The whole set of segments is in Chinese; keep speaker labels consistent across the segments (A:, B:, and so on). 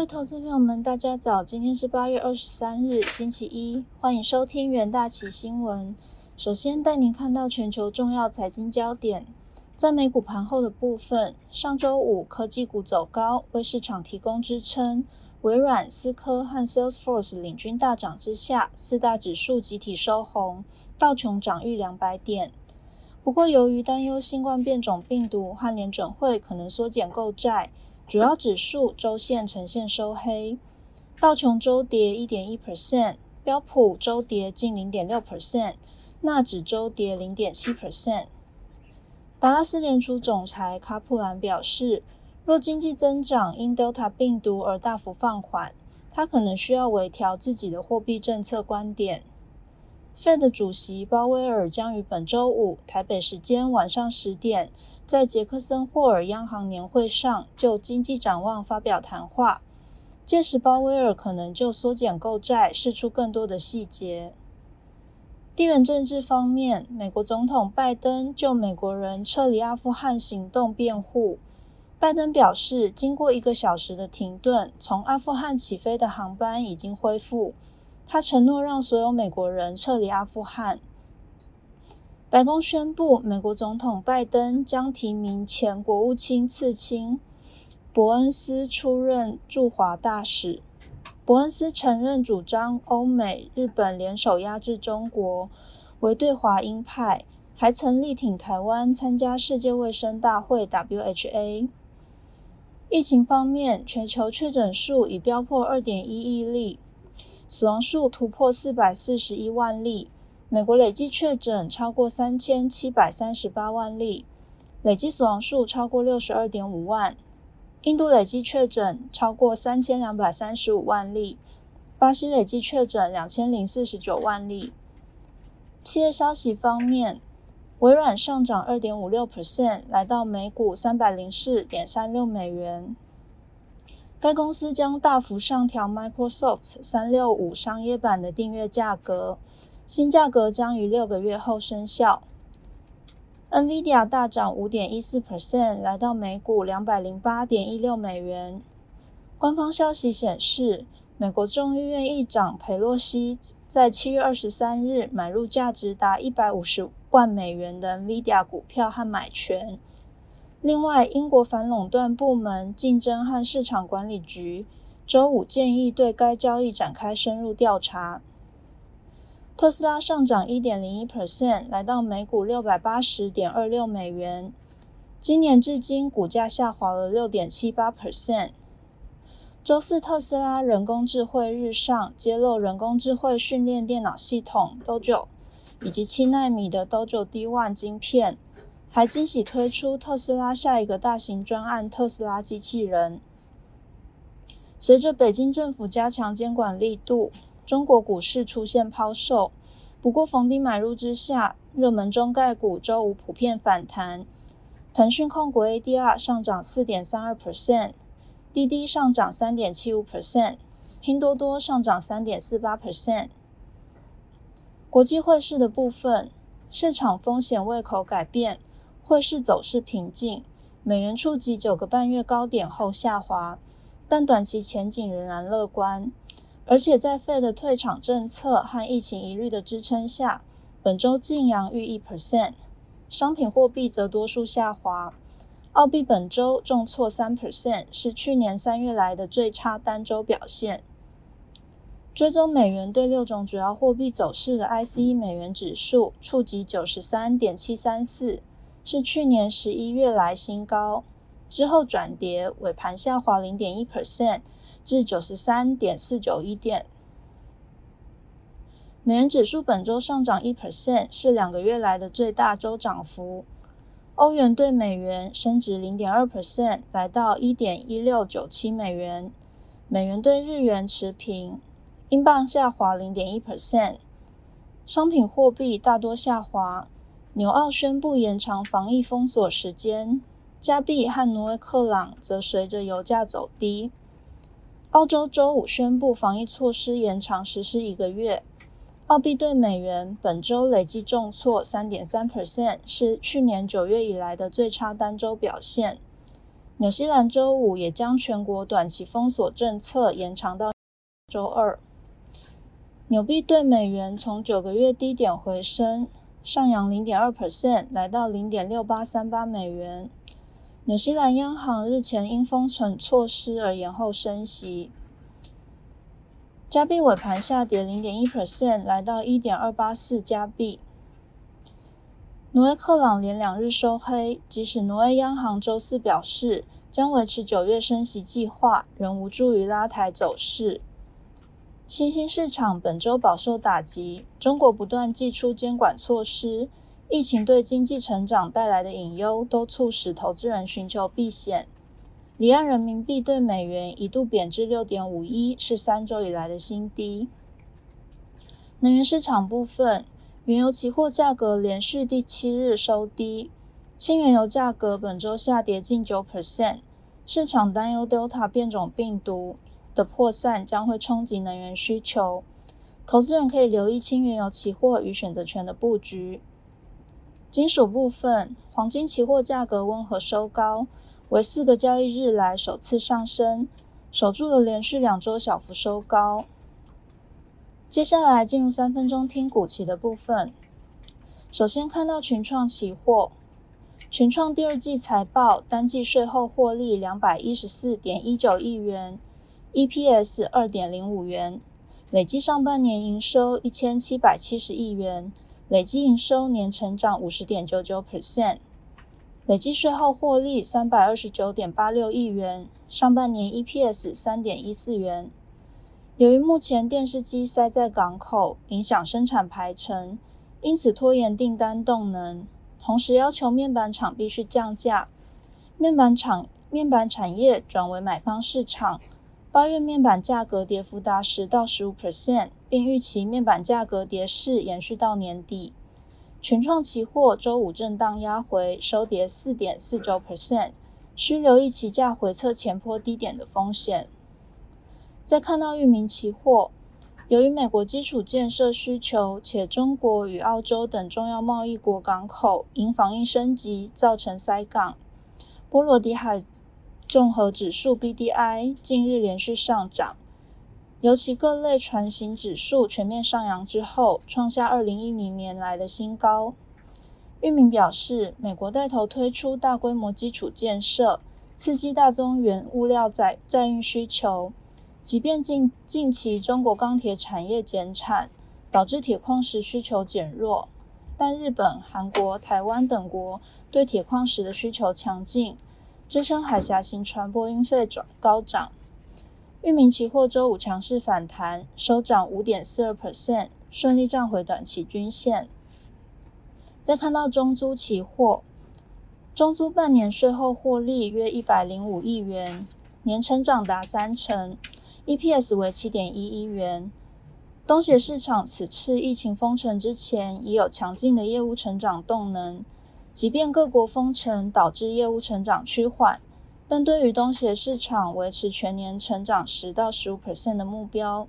A: 位投资朋友们，大家早！今天是八月二十三日，星期一，欢迎收听元大旗新闻。首先带您看到全球重要财经焦点。在美股盘后的部分，上周五科技股走高，为市场提供支撑。微软、思科和 Salesforce 领军大涨之下，四大指数集体收红，道琼涨逾两百点。不过，由于担忧新冠变种病毒和联准会可能缩减购债，主要指数周线呈现收黑。道琼周跌一点一 percent，标普周跌近零点六 percent，纳指周跌零点七 percent。达拉斯联储总裁卡普兰表示。若经济增长因 Delta 病毒而大幅放缓，他可能需要微调自己的货币政策观点。Fed 主席鲍威尔将于本周五台北时间晚上十点，在杰克森霍尔央行年会上就经济展望发表谈话。届时，鲍威尔可能就缩减购债释出更多的细节。地缘政治方面，美国总统拜登就美国人撤离阿富汗行动辩护。拜登表示，经过一个小时的停顿，从阿富汗起飞的航班已经恢复。他承诺让所有美国人撤离阿富汗。白宫宣布，美国总统拜登将提名前国务卿次卿伯恩斯出任驻华大使。伯恩斯承认主张欧美、日本联手压制中国，为对华鹰派，还曾力挺台湾参加世界卫生大会 （WHA）。疫情方面，全球确诊数已飙破二点一亿例，死亡数突破四百四十一万例。美国累计确诊超过三千七百三十八万例，累计死亡数超过六十二点五万。印度累计确诊超过三千两百三十五万例，巴西累计确诊两千零四十九万例。企业消息方面。微软上涨二点五六 percent，来到每股三百零四点三六美元。该公司将大幅上调 Microsoft 三六五商业版的订阅价格，新价格将于六个月后生效。NVIDIA 大涨五点一四 percent，来到每股两百零八点一六美元。官方消息显示，美国众议院议长佩洛西在七月二十三日买入价值达一百五十。万美元的 Nvidia 股票和买权。另外，英国反垄断部门竞争和市场管理局周五建议对该交易展开深入调查。特斯拉上涨一点零一 percent，来到每股六百八十点二六美元。今年至今，股价下滑了六点七八 percent。周四，特斯拉人工智慧日上揭露人工智慧训练电脑系统 Dojo。以及七纳米的 Dojo D1 晶片，还惊喜推出特斯拉下一个大型专案——特斯拉机器人。随着北京政府加强监管力度，中国股市出现抛售。不过逢低买入之下，热门中概股周五普遍反弹。腾讯控股 ADR 上涨四点三二 percent，滴滴上涨三点七五 percent，拼多多上涨三点四八 percent。国际汇市的部分，市场风险胃口改变，汇市走势平静，美元触及九个半月高点后下滑，但短期前景仍然乐观。而且在 Fed 退场政策和疫情疑虑的支撑下，本周净扬逾一 percent，商品货币则多数下滑，澳币本周重挫三 percent，是去年三月来的最差单周表现。追踪美元对六种主要货币走势的 ICE 美元指数触及九十三点七三四，是去年十一月来新高，之后转跌，尾盘下滑零点一 percent 至九十三点四九一点。美元指数本周上涨一 percent，是两个月来的最大周涨幅。欧元对美元升值零点二 percent，来到一点一六九七美元。美元对日元持平。英镑下滑零点一 percent，商品货币大多下滑。纽澳宣布延长防疫封锁时间，加币和挪威克朗则随着油价走低。澳洲周五宣布防疫措施延长实施一个月。澳币对美元本周累计重挫三点三 percent，是去年九月以来的最差单周表现。纽西兰周五也将全国短期封锁政策延长到周二。纽币对美元从九个月低点回升，上扬零点二 percent，来到零点六八三八美元。纽西兰央行日前因封存措施而延后升息。加币尾盘下跌零点一 percent，来到一点二八四加币。挪威克朗连两日收黑，即使挪威央行周四表示将维持九月升息计划，仍无助于拉抬走势。新兴市场本周饱受打击，中国不断祭出监管措施，疫情对经济成长带来的隐忧都促使投资人寻求避险。离岸人民币对美元一度贬至六点五一，是三周以来的新低。能源市场部分。原油期货价格连续第七日收低，轻原油价格本周下跌近九 percent。市场担忧 Delta 变种病毒的扩散将会冲击能源需求，投资人可以留意轻原油期货与选择权的布局。金属部分，黄金期货价格温和收高，为四个交易日来首次上升，守住了连续两周小幅收高。接下来进入三分钟听股期的部分。首先看到群创期货，群创第二季财报单季税后获利两百一十四点一九亿元，EPS 二点零五元，累计上半年营收一千七百七十亿元，累计营收年成长五十点九九 percent，累计税后获利三百二十九点八六亿元，上半年 EPS 三点一四元。由于目前电视机塞在港口，影响生产排程，因此拖延订单动能，同时要求面板厂必须降价。面板厂面板产业转为买方市场，八月面板价格跌幅达十到十五 percent，并预期面板价格跌势延续到年底。群创期货周五震荡压回，收跌四点四周 percent，需留意期价回测前坡低点的风险。再看到域名期货，由于美国基础建设需求，且中国与澳洲等重要贸易国港口因防疫升级造成塞港，波罗的海综合指数 BDI 近日连续上涨，尤其各类船型指数全面上扬之后，创下二零一零年来的新高。域名表示，美国带头推出大规模基础建设，刺激大宗原物料载载运需求。即便近近期中国钢铁产业减产，导致铁矿石需求减弱，但日本、韩国、台湾等国对铁矿石的需求强劲，支撑海峡型船舶运费转高涨。域名期货周五强势反弹，收涨五点四二 percent，顺利站回短期均线。再看到中租期货，中租半年税后获利约一百零五亿元，年成长达三成。EPS 为七点一一元。东协市场此次疫情封城之前已有强劲的业务成长动能，即便各国封城导致业务成长趋缓，但对于东协市场维持全年成长十到十五 percent 的目标。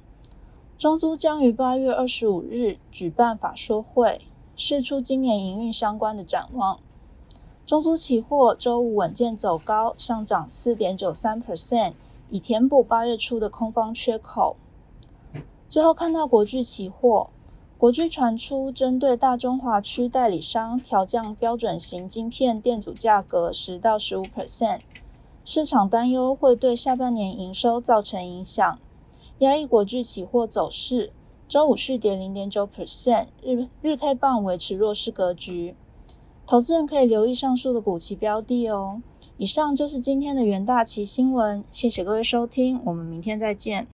A: 中租将于八月二十五日举办法说会，释出今年营运相关的展望。中租期货周五稳健走高，上涨四点九三 percent。以填补八月初的空方缺口。最后看到国巨期货，国巨传出针对大中华区代理商调降标准型晶片电阻价格十到十五 percent，市场担忧会对下半年营收造成影响，压抑国巨期货走势。周五续跌零点九 percent，日日 K 棒维持弱势格局。投资人可以留意上述的股期标的哦。以上就是今天的元大旗新闻，谢谢各位收听，我们明天再见。